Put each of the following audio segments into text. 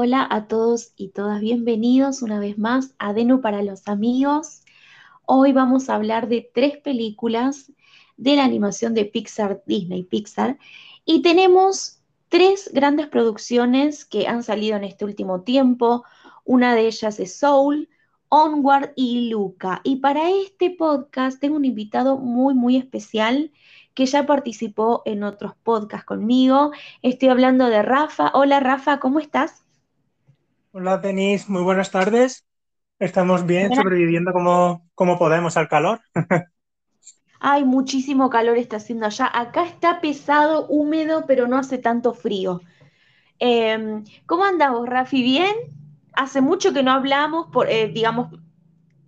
Hola a todos y todas, bienvenidos una vez más a Denu para los amigos. Hoy vamos a hablar de tres películas de la animación de Pixar, Disney Pixar, y tenemos tres grandes producciones que han salido en este último tiempo. Una de ellas es Soul, Onward y Luca. Y para este podcast tengo un invitado muy, muy especial que ya participó en otros podcasts conmigo. Estoy hablando de Rafa. Hola Rafa, ¿cómo estás? Hola Denise, muy buenas tardes. Estamos bien, sobreviviendo como, como podemos al calor. Hay muchísimo calor está haciendo allá. Acá está pesado, húmedo, pero no hace tanto frío. Em, ¿Cómo andamos, Rafi? ¿Bien? Hace mucho que no hablamos, por, eh, digamos,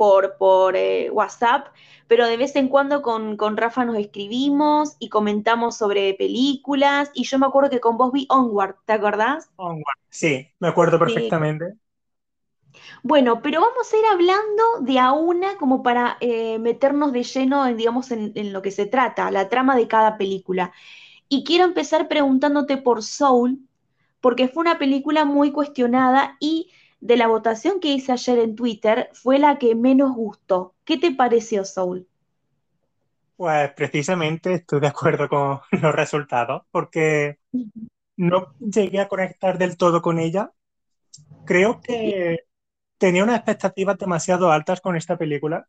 por, por eh, WhatsApp, pero de vez en cuando con, con, Rafa nos escribimos y comentamos sobre películas. Y yo me acuerdo que con vos vi Onward, ¿te acordás? Onward, sí, me acuerdo perfectamente. Bueno, pero vamos a ir hablando de a una como para eh, meternos de lleno, en, digamos, en, en lo que se trata, la trama de cada película. Y quiero empezar preguntándote por Soul, porque fue una película muy cuestionada y de la votación que hice ayer en Twitter fue la que menos gustó. ¿Qué te pareció, Soul? Pues precisamente estoy de acuerdo con los resultados, porque no llegué a conectar del todo con ella. Creo que tenía unas expectativas demasiado altas con esta película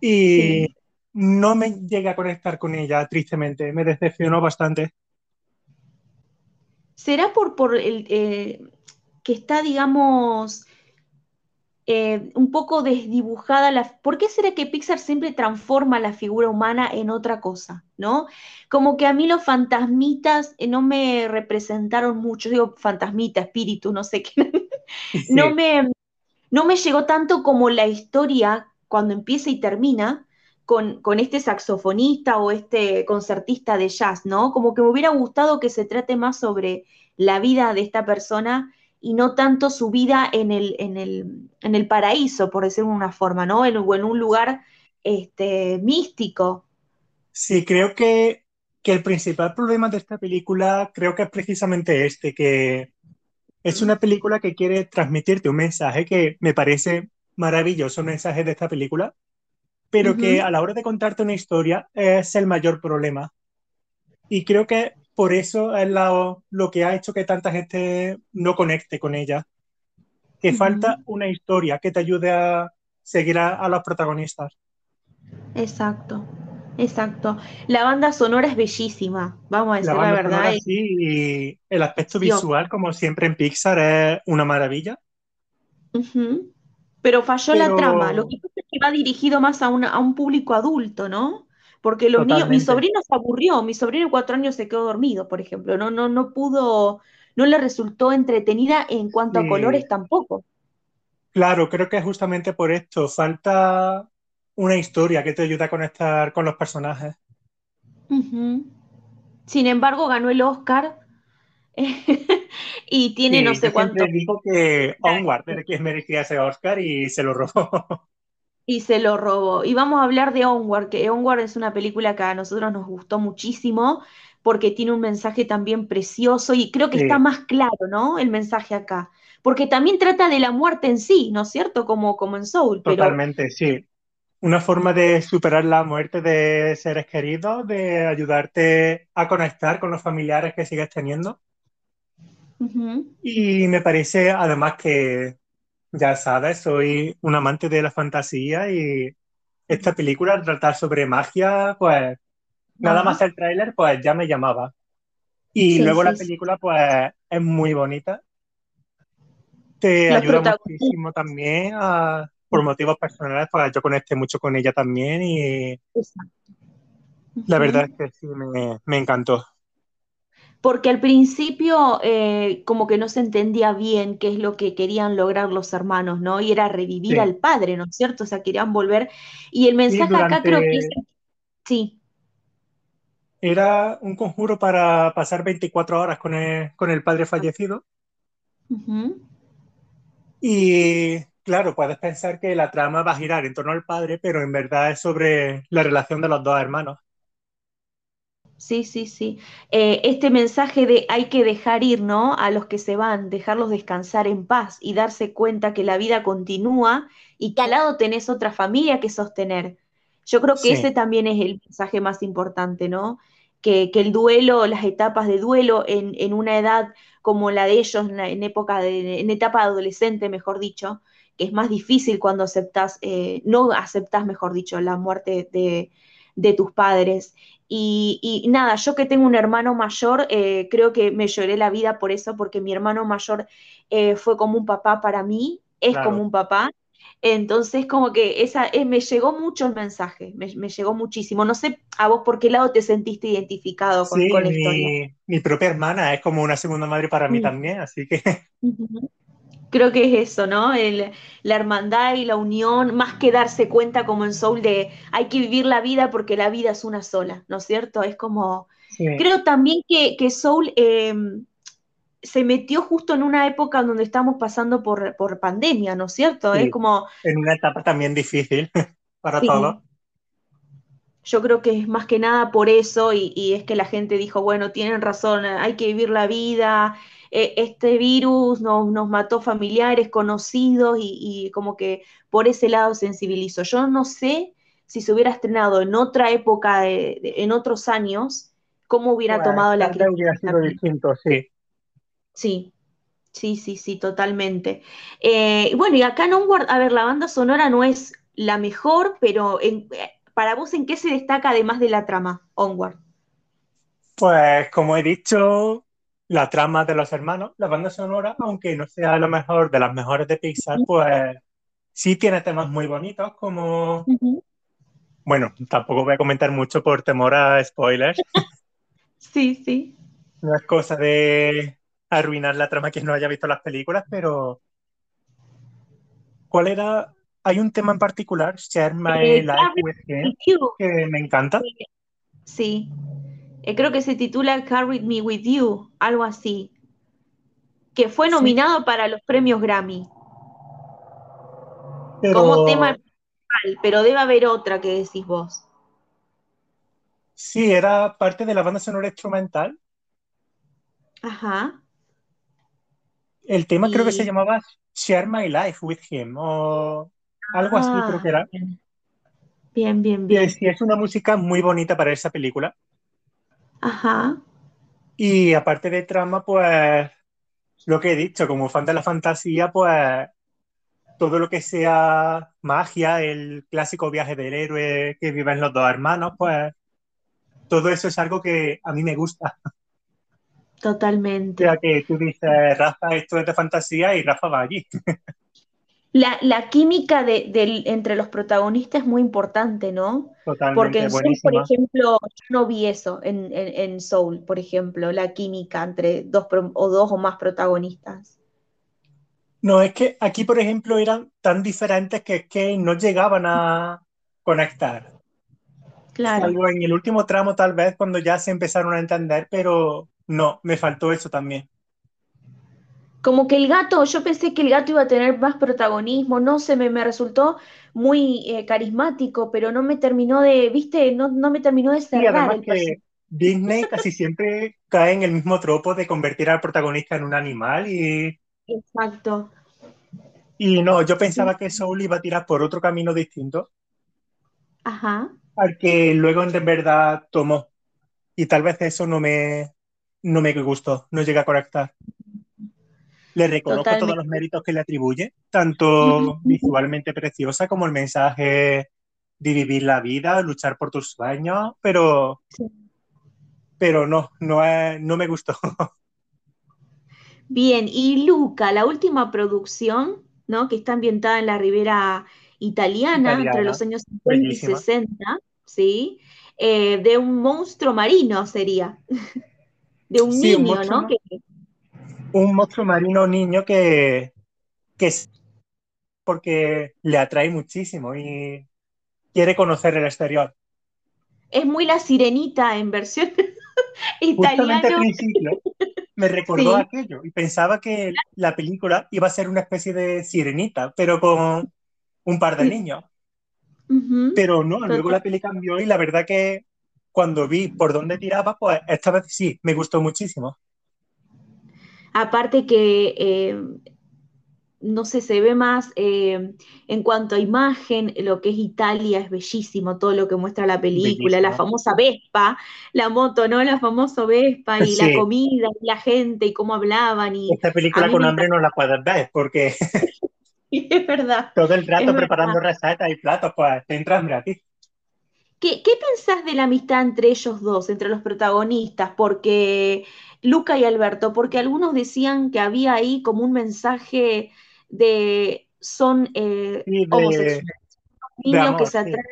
y sí. no me llegué a conectar con ella, tristemente. Me decepcionó bastante. ¿Será por, por el, eh, que está, digamos, eh, un poco desdibujada. La... ¿Por qué será que Pixar siempre transforma la figura humana en otra cosa? ¿No? Como que a mí los fantasmitas eh, no me representaron mucho, digo fantasmita, espíritu, no sé qué. Sí. No, me, no me llegó tanto como la historia cuando empieza y termina. Con, con, este saxofonista o este concertista de jazz, ¿no? Como que me hubiera gustado que se trate más sobre la vida de esta persona y no tanto su vida en el, en el, en el paraíso, por decirlo de una forma, ¿no? En, o en un lugar este, místico. Sí, creo que, que, el principal problema de esta película creo que es precisamente este, que es una película que quiere transmitirte un mensaje que me parece maravilloso, mensaje de esta película, pero uh -huh. que a la hora de contarte una historia es el mayor problema. Y creo que por eso es lo, lo, que ha hecho que tanta gente no conecte con ella. Que uh -huh. falta una historia que te ayude a seguir a, a, los protagonistas. Exacto, exacto. La banda sonora es bellísima, vamos a decir la, la verdad. Sonora, sí, y el aspecto visual, como siempre en Pixar, es una maravilla. Uh -huh. Pero falló Pero... la trama. Lo que pasa es que va dirigido más a, una, a un público adulto, ¿no? Porque los niños, mi sobrino se aburrió, mi sobrino de cuatro años se quedó dormido, por ejemplo, no, no, no pudo, no le resultó entretenida en cuanto sí. a colores tampoco. Claro, creo que justamente por esto falta una historia que te ayude a conectar con los personajes. Uh -huh. Sin embargo, ganó el Oscar y tiene sí, no sé cuánto. dijo que Onward merecía ese Oscar y se lo robó. Y se lo robó. Y vamos a hablar de Onward, que Onward es una película que a nosotros nos gustó muchísimo porque tiene un mensaje también precioso y creo que sí. está más claro, ¿no? El mensaje acá. Porque también trata de la muerte en sí, ¿no es cierto? Como, como en Soul. Totalmente, pero... sí. Una forma de superar la muerte de seres queridos, de ayudarte a conectar con los familiares que sigues teniendo. Uh -huh. Y me parece además que ya sabes, soy un amante de la fantasía y esta película, al tratar sobre magia, pues nada más el tráiler, pues ya me llamaba. Y sí, luego sí, la película, pues es muy bonita. Te ayuda muchísimo también a, por motivos personales, que yo conecte mucho con ella también y Exacto. la verdad es que sí, me, me encantó porque al principio eh, como que no se entendía bien qué es lo que querían lograr los hermanos, ¿no? Y era revivir sí. al padre, ¿no es cierto? O sea, querían volver. Y el mensaje sí, durante... acá creo que es... Sí. Era un conjuro para pasar 24 horas con el, con el padre fallecido. Uh -huh. Y claro, puedes pensar que la trama va a girar en torno al padre, pero en verdad es sobre la relación de los dos hermanos. Sí, sí, sí. Eh, este mensaje de hay que dejar ir, ¿no? A los que se van, dejarlos descansar en paz y darse cuenta que la vida continúa y que al lado tenés otra familia que sostener. Yo creo que ese también es el mensaje más importante, ¿no? Que, el duelo, las etapas de duelo en, una edad como la de ellos, en, época de, en etapa adolescente, mejor dicho, que es más difícil cuando aceptas, eh, no aceptas, mejor dicho, la muerte de, de tus padres. Y, nada, yo que tengo un hermano mayor, eh, creo que me lloré la vida por eso, porque mi hermano mayor eh, fue como un papá para mí, es como un papá. Entonces, como que esa, eh, me llegó mucho el mensaje, me, llegó muchísimo. No sé a vos por qué lado te sentiste identificado con, la mi, historia. Mi propia hermana es como una segunda madre para mí también, así que creo que es eso, ¿no? la hermandad y la unión, más que darse cuenta como en Soul de hay que vivir la vida porque la vida es una sola, ¿no es cierto? Es como, creo también que, Soul em, se metió justo en una época donde estamos pasando por, pandemia, ¿no es cierto? Es como... En una etapa también difícil para todos. Yo creo que es más que nada por eso y, y, es que la gente dijo, bueno, tienen razón, hay que vivir la vida, eh, este virus nos, nos, mató familiares, conocidos y, como que por ese lado sensibilizó. Yo no sé si se hubiera estrenado en otra época, en otros años, cómo hubiera tomado la crítica. Hubiera sido distinto, sí. Sí, sí, sí, sí, totalmente. Eh, bueno, y acá en Onward, a ver, la banda sonora no es la mejor, pero en, para vos, ¿en qué se destaca además de la trama, Onward? Pues como he dicho, la trama de los hermanos, la banda sonora, aunque no sea lo mejor de las mejores de Pixar, pues sí tiene temas muy bonitos como... Bueno, tampoco voy a comentar mucho por temor a spoilers. sí, sí. No es cosa de arruinar la trama quien no haya visto las películas, pero... ¿Cuál era? Hay un tema en particular, Share My Life with Him, que me encanta. Sí. Eh, creo que se titula Carry Me With You, algo así, que fue nominado para los premios Grammy. Como tema principal, pero debe haber otra que decís vos. Sí, era parte de la banda sonora instrumental. Ajá. El tema creo que se llamaba Share My Life with Him o algo así creo que era. Ah, bien, bien, bien. Sí, es una música muy bonita para esa película. Ajá. Y aparte de trama, pues lo que he dicho, como fan de la fantasía, pues todo lo que sea magia, el clásico viaje del héroe que viven los dos hermanos, pues todo eso es algo que a mí me gusta. Totalmente. O sea que tú dices, Rafa, esto es de fantasía y Rafa va allí. La, química de, entre los protagonistas es muy importante, ¿no? Totalmente, Porque en Soul, por ejemplo, yo no vi eso en, Soul, por ejemplo, la química entre dos o dos o más protagonistas. No, es que aquí, por ejemplo, eran tan diferentes que, que no llegaban a conectar. Claro. Algo en el último tramo, tal vez, cuando ya se empezaron a entender, pero no, me faltó eso también como que el gato, yo pensé que el gato iba a tener más protagonismo, no sé, me, me resultó muy eh, carismático, pero no me terminó de, viste, no, no me terminó de cerrar. el que Disney casi siempre cae en el mismo tropo de convertir al protagonista en un animal y... Exacto. Y no, yo pensaba que Soul iba a tirar por otro camino distinto. Ajá. Al que luego en verdad tomó. Y tal vez eso no me, no me gustó, no llega a conectar. Le reconozco todos los méritos que le atribuye, tanto visualmente preciosa como el mensaje de vivir la vida, luchar por tus sueños, pero, pero no, no, no me gustó. Bien, y Luca, la última producción, ¿no? Que está ambientada en la ribera italiana, entre los años 50 y 60, ¿sí? Eh, de un monstruo marino sería, de un niño, ¿no? Un monstruo marino niño que, que es porque le atrae muchísimo y quiere conocer el exterior. Es muy la sirenita en versión italiana. al principio me recordó aquello y pensaba que la película iba a ser una especie de sirenita, pero con un par de niños. Pero no, luego la peli cambió y la verdad que cuando vi por dónde tiraba, pues esta vez sí, me gustó muchísimo. Aparte que eh, no sé, se ve más eh, en cuanto a imagen, lo que es Italia es bellísimo, todo lo que muestra la película, la famosa Vespa, la moto, ¿no? La famosa Vespa y la comida y la gente y cómo hablaban. Y Esta película con hambre no la puedes ver porque... es verdad. Todo el rato preparando recetas y platos, pues te entras gratis. ¿Qué, ¿Qué pensás de la amistad entre ellos dos, entre los protagonistas? Porque Luca y Alberto, porque algunos decían que había ahí como un mensaje de son eh, homosexuales, niños que se atraen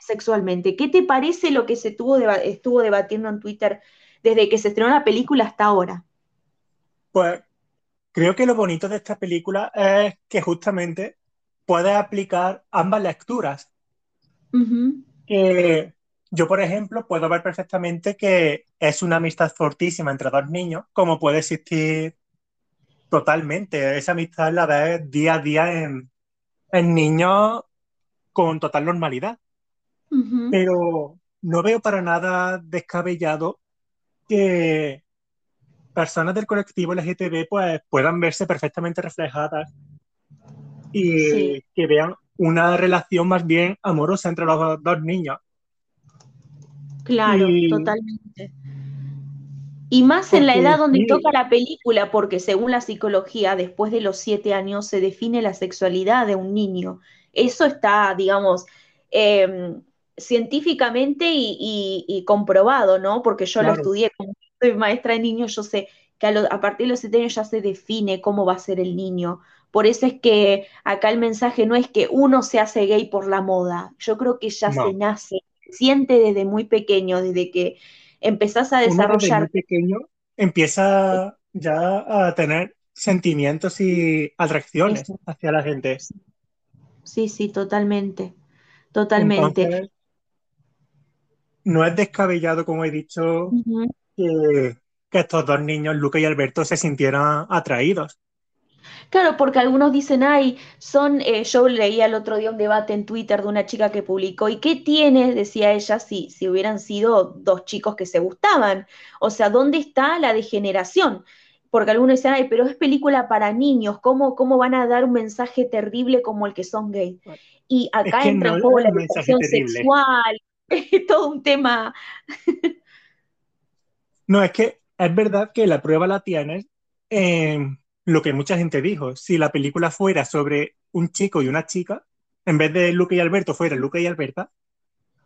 sexualmente. ¿Qué te parece lo que se tuvo estuvo debatiendo en Twitter desde que se estrenó la película hasta ahora? Pues creo que lo bonito de esta película es que justamente puede aplicar ambas lecturas. Yo, por ejemplo, puedo ver perfectamente que es una amistad fortísima entre dos niños, como puede existir Totalmente, esa amistad la ves día a día en, niños con total normalidad. Pero no veo para nada descabellado que personas del colectivo LGTB pues, puedan verse perfectamente reflejadas y que vean una relación más bien amorosa entre los dos niños. Claro, totalmente. Y más en la edad donde toca la película, porque según la psicología, después de los siete años se define la sexualidad de un niño. Eso está, digamos, em, científicamente y, comprobado, ¿no? Porque yo lo estudié, como soy maestra de niños, yo sé que a, partir de los siete años ya se define cómo va a ser el niño. Por eso es que acá el mensaje no es que uno se hace gay por la moda. Yo creo que ya se nace, siente desde muy pequeño, desde que empezás a desarrollar. Uno pequeño empieza ya a tener sentimientos y atracciones hacia la gente. Sí, sí, totalmente. Totalmente. no es descabellado, como he dicho, que, que, estos dos niños, Luca y Alberto, se sintieran atraídos. Claro, porque algunos dicen, ay, son, eh, yo leía el otro día un debate en Twitter de una chica que publicó, ¿y qué tiene, decía ella, si, si hubieran sido dos chicos que se gustaban? O sea, ¿dónde está la degeneración? Porque algunos dicen, ay, pero es película para niños, ¿cómo, cómo van a dar un mensaje terrible como el que son gay? Y acá entra un poco la educación sexual, todo un tema. no, es que es verdad que la prueba la tienes lo que mucha gente dijo, si la película fuera sobre un chico y una chica, en vez de Luca y Alberto fuera Luca y Alberta,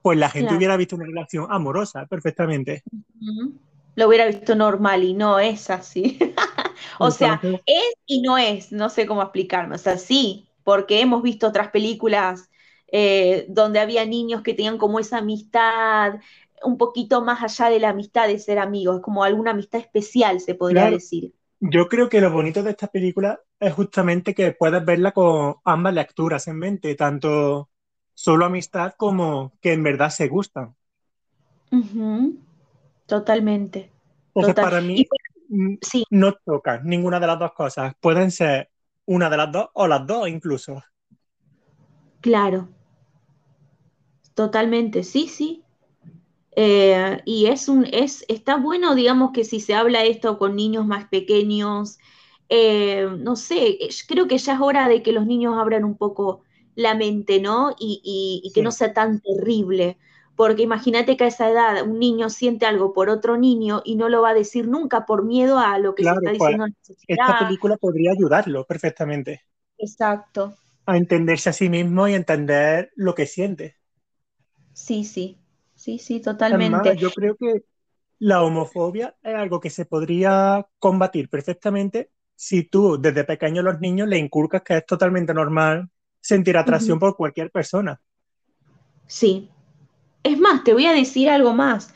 pues la gente hubiera visto una relación amorosa perfectamente. Lo hubiera visto normal y no es así. o sea, es y no es, no sé cómo explicarme. O sea, sí, porque hemos visto otras películas eh, donde había niños que tenían como esa amistad, un poquito más allá de la amistad de ser amigos, como alguna amistad especial, se podría decir. Yo creo que lo bonito de esta película es justamente que puedes verla con ambas lecturas en mente, tanto solo amistad como que en verdad se gustan. Totalmente. Entonces, para mí no tocan ninguna de las dos cosas. Pueden ser una de las dos o las dos incluso. Claro. Totalmente, sí, sí. Eh, y es un, es, está bueno, digamos, que si se habla esto con niños más pequeños, eh, no sé, creo que ya es hora de que los niños abran un poco la mente, ¿no? Y, que no sea tan terrible. Porque imagínate que a esa edad un niño siente algo por otro niño y no lo va a decir nunca por miedo a lo que se está pues, diciendo Esta película podría ayudarlo perfectamente. Exacto. A entenderse a sí mismo y entender lo que siente. Sí, sí, sí, sí, totalmente. yo creo que la homofobia es algo que se podría combatir perfectamente si tú desde pequeño a los niños le inculcas que es totalmente normal sentir atracción por cualquier persona. Sí. Es más, te voy a decir algo más.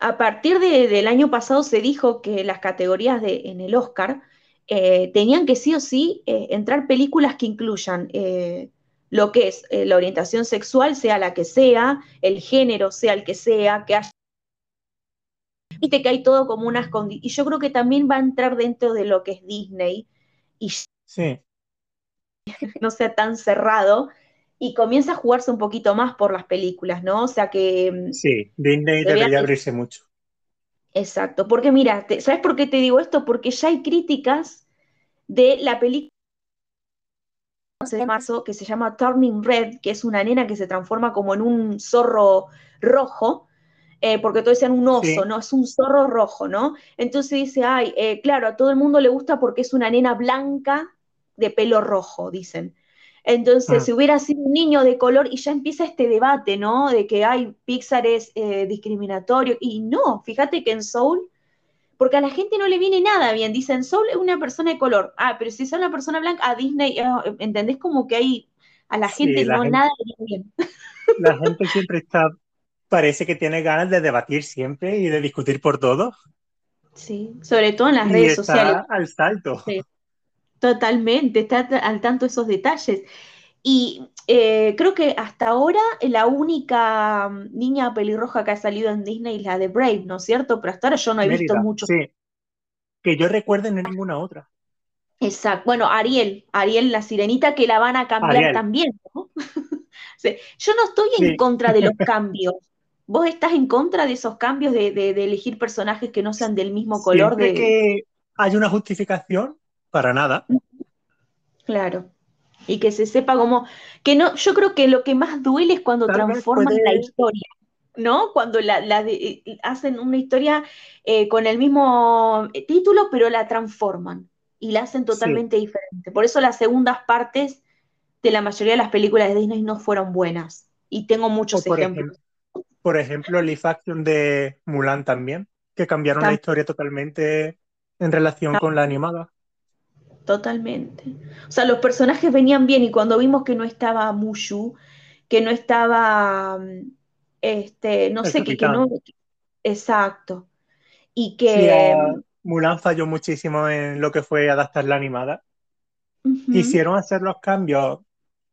A partir del año pasado se dijo que las categorías de, en el Oscar eh, tenían que sí o sí eh, entrar películas que incluyan eh, lo que es eh, la orientación sexual, sea la que sea, el género sea el que sea, que haya... Viste que hay todo como unas condiciones. Y yo creo que también va a entrar dentro de lo que es Disney. Y sí. no sea tan cerrado. y comienza a jugarse un poquito más por las películas, ¿no? O sea que... Mm, sí, Disney debería abrirse mucho. Exacto, porque mira, ¿sabes por qué te digo esto? Porque ya hay críticas de la película de marzo que se llama Turning Red, que es una nena que se transforma como en un zorro rojo, eh, porque todos decían un oso, ¿no? Es un zorro rojo, ¿no? Entonces dice, ay, eh, claro, a todo el mundo le gusta porque es una nena blanca de pelo rojo, dicen. Entonces, mm. si hubiera sido un niño de color, y ya empieza este debate, ¿no? De que, hay Pixar es eh, discriminatorio. Y no, fíjate que en Soul, porque a la gente no le viene nada bien. Dicen, Soul es una persona de color. Ah, pero si es una persona blanca, a Disney, ah, ¿entendés? Como que hay, a la gente no nada bien. La gente siempre está, parece que tiene ganas de debatir siempre y de discutir por todo. Sí, sobre todo en las redes está sociales. Al salto. Sí. Totalmente, está al tanto de esos detalles. Y eh, creo que hasta ahora la única mm, niña pelirroja que ha salido en Disney es la de Brave, ¿no es cierto? Pero hasta ahora yo no he visto mucho. Sí. Que yo recuerde no ninguna otra. Exacto. Bueno, Ariel, Ariel la sirenita que la van a cambiar también, ¿no? Yo no estoy en contra de los cambios. ¿Vos estás en contra de esos cambios de, elegir personajes que no sean del mismo color? de... que hay una justificación, para nada. Claro. Y que se sepa como que no, yo creo que lo que más duele es cuando transforman la historia, ¿no? Cuando la, eh, hacen una historia eh, con el mismo eh, título, pero la transforman y la hacen totalmente diferente. Por eso las segundas partes de la mayoría de las películas de Disney no fueron buenas. Y tengo muchos ejemplos. por ejemplo, Live Action de Mulan también, que cambiaron la historia totalmente en relación con la animada. Totalmente. O sea, los personajes venían bien y cuando vimos que no estaba Mushu, que no estaba, mm, este, no sé, que, no... Exacto. Y que... Mulan falló muchísimo en lo que fue adaptar la animada. Quisieron hacer los cambios,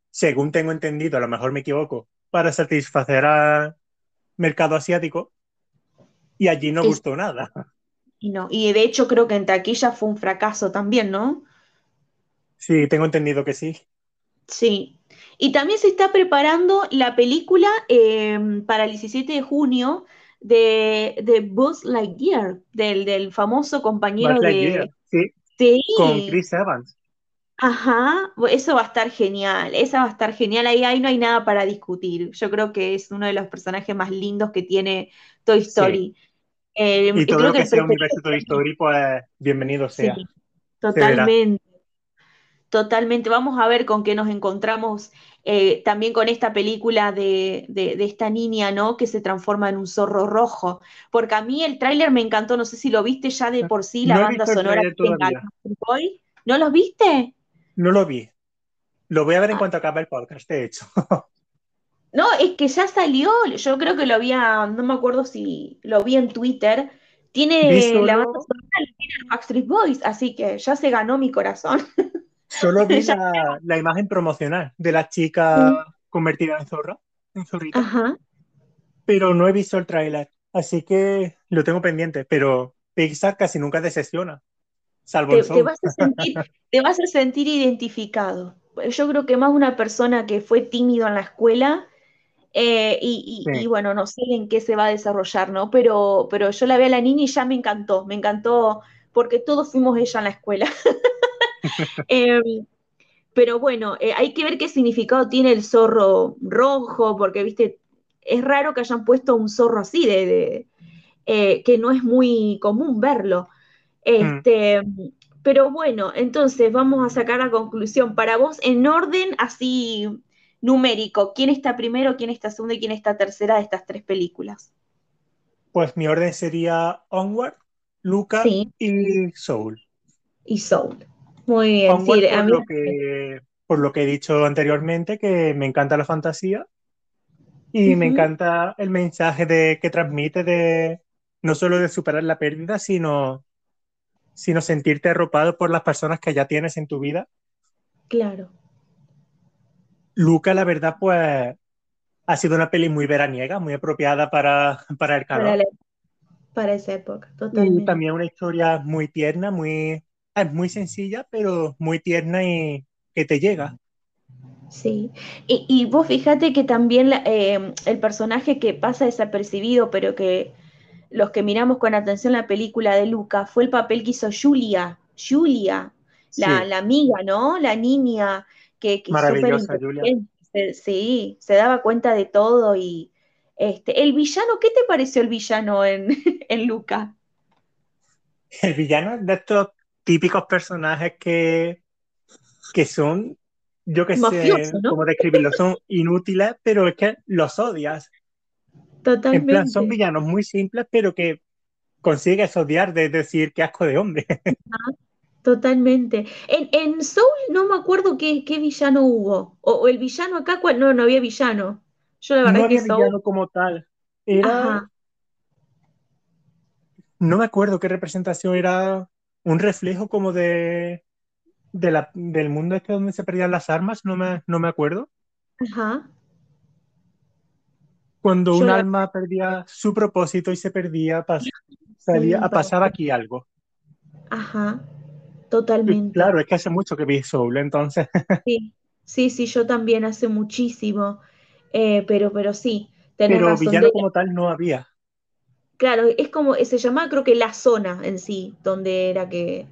según tengo entendido, a lo mejor me equivoco, para satisfacer al mercado asiático. Y allí no gustó nada. Y no, y de hecho creo que en taquilla fue un fracaso también, ¿no? Sí, tengo entendido que sí. Sí. Y también se está preparando la película em, para el 17 de junio de, de Buzz Lightyear, del, del famoso compañero de. Sí. sí. Con Chris Evans. Ajá, eso va a estar genial, esa va a estar genial, ahí, ahí no hay nada para discutir. Yo creo que es uno de los personajes más lindos que tiene Toy Story. Em, y todo lo que, sea universo Toy Story, pues bienvenido sea. Sí, totalmente. Totalmente, vamos a ver con qué nos encontramos eh, también con esta película de, esta niña, ¿no? Que se transforma en un zorro rojo. Porque a mí el tráiler me encantó, no sé si lo viste ya de por sí, la banda sonora. Hoy. ¿No lo viste? No lo vi. Lo voy a ver en ah. cuanto acabe el podcast, de hecho. no, es que ya salió, yo creo que lo había, no me acuerdo si lo vi en Twitter. Tiene la banda sonora, tiene Backstreet Boys, así que ya se ganó mi corazón. Solo vi la, imagen promocional de la chica convertida en zorra, en zorrita. Pero no he visto el tráiler, así que lo tengo pendiente. Pero Pixar casi nunca decepciona, salvo te, te, vas a sentir, te vas a sentir identificado. Yo creo que más una persona que fue tímido en la escuela eh, y, bueno, no sé en qué se va a desarrollar, ¿no? Pero, pero yo la vi a la niña y ya me encantó, me encantó porque todos fuimos ella en la escuela. Em, pero bueno, eh, hay que ver qué significado tiene el zorro rojo, porque, viste, es raro que hayan puesto un zorro así, de, eh, que no es muy común verlo. Este, Pero bueno, entonces vamos a sacar la conclusión. Para vos, en orden así numérico, ¿quién está primero, quién está segundo y quién está tercera de estas tres películas? Pues mi orden sería Onward, Luca y Soul. Y Soul. Muy bien, por, lo que, por lo que he dicho anteriormente, que me encanta la fantasía y me encanta el mensaje de, que transmite de no solo de superar la pérdida, sino, sino sentirte arropado por las personas que ya tienes en tu vida. Claro. Luca, la verdad, pues ha sido una peli muy veraniega, muy apropiada para, para el calor. Para, esa época, totalmente. Y también una historia muy tierna, muy, es muy sencilla, pero muy tierna y que te llega. Sí, y, vos fíjate que también eh, el personaje que pasa desapercibido, pero que los que miramos con atención la película de Luca, fue el papel que hizo Julia, Julia, la, amiga, ¿no? La niña que, que Maravillosa, Julia. sí, se daba cuenta de todo y este, el villano, ¿qué te pareció el villano en, en Luca? El villano de estos típicos personajes que, que son yo que sé cómo describirlo, son inútiles, pero es que los odias. Totalmente. En plan, son villanos muy simples, pero que consigues odiar de decir qué asco de hombre. totalmente. En, en, Soul no me acuerdo qué, qué villano hubo. O, el villano acá, no, no había villano. Yo la verdad no había villano como tal. Era. No me acuerdo qué representación era. Un reflejo como de del mundo este donde se perdían las armas, no me, no me acuerdo. Ajá. Cuando un alma perdía su propósito y se perdía, salía, pasaba aquí algo. Ajá, totalmente. claro, es que hace mucho que vi Soul, entonces. Sí, sí, sí, yo también hace muchísimo, eh, pero, pero sí. Pero villano como tal no había. Claro, es como, se llamaba creo que la zona en sí, donde era que,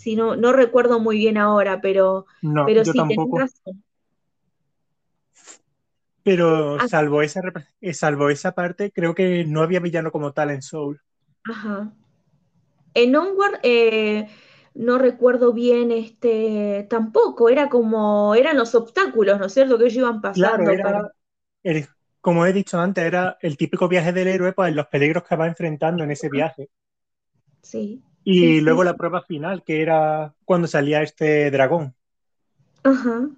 Sí, no, no recuerdo muy bien ahora, pero, pero sí, tampoco. razón. Pero ah. salvo esa, eh, salvo esa parte, creo que no había villano como tal en Soul. Ajá. En Onward eh, no recuerdo bien este tampoco, era como, eran los obstáculos, ¿no es cierto? Que ellos iban pasando. Claro, era, como he dicho antes, era el típico viaje del héroe, pues los peligros que va enfrentando en ese viaje. Sí. Y luego la prueba final, que era cuando salía este dragón. Ajá.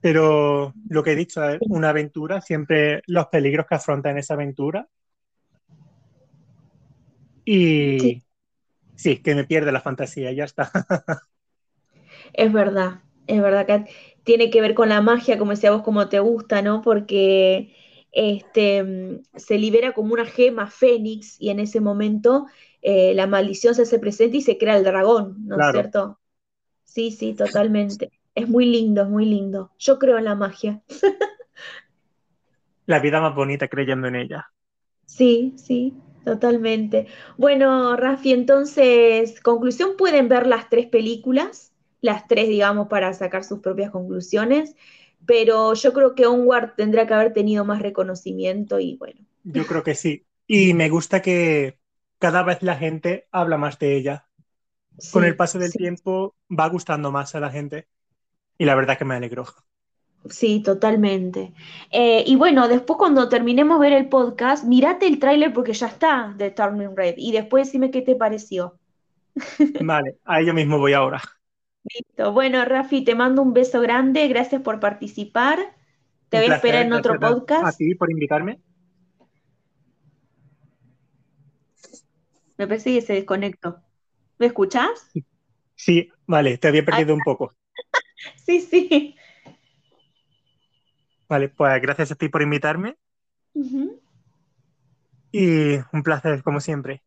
Pero lo que he dicho es una aventura, siempre los peligros que afronta en esa aventura. Y sí, que me pierde la fantasía, ya está. es verdad, es verdad que tiene que ver con la magia, como decía vos, como te gusta, ¿no? Porque este, se libera como una gema fénix y en ese momento eh, la maldición se hace presente y se crea el dragón, ¿no es cierto? Sí, sí, totalmente. Es muy lindo, es muy lindo. Yo creo en la magia. la vida más bonita creyendo en ella. Sí, sí, totalmente. Bueno, Rafi, entonces, conclusión, pueden ver las tres películas, las tres, digamos, para sacar sus propias conclusiones, pero yo creo que Onward tendrá que haber tenido más reconocimiento y bueno. Yo creo que sí. Y me gusta que cada vez la gente habla más de ella. Con el paso del tiempo va gustando más a la gente y la verdad que me alegró. Sí, totalmente. Eh, y bueno, después cuando terminemos ver el podcast, mirate el tráiler porque ya está de Turning Red y después dime qué te pareció. Vale, a ello mismo voy ahora. Listo. Bueno, Rafi, te mando un beso grande. Gracias por participar. Te voy a esperar en otro podcast. A ti por invitarme. Me parece que se desconectó. ¿Me escuchas? Sí, vale, te había perdido un poco. sí, sí. Vale, pues gracias a ti por invitarme. Y un placer, como siempre.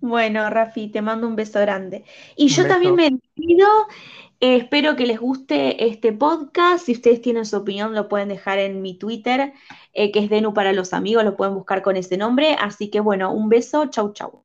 Bueno, Rafi, te mando un beso grande. Y yo también me despido. Eh, espero que les guste este podcast. Si ustedes tienen su opinión, lo pueden dejar en mi Twitter, eh, que es Denu para los amigos. Lo pueden buscar con ese nombre. Así que bueno, un beso. Chau, chau.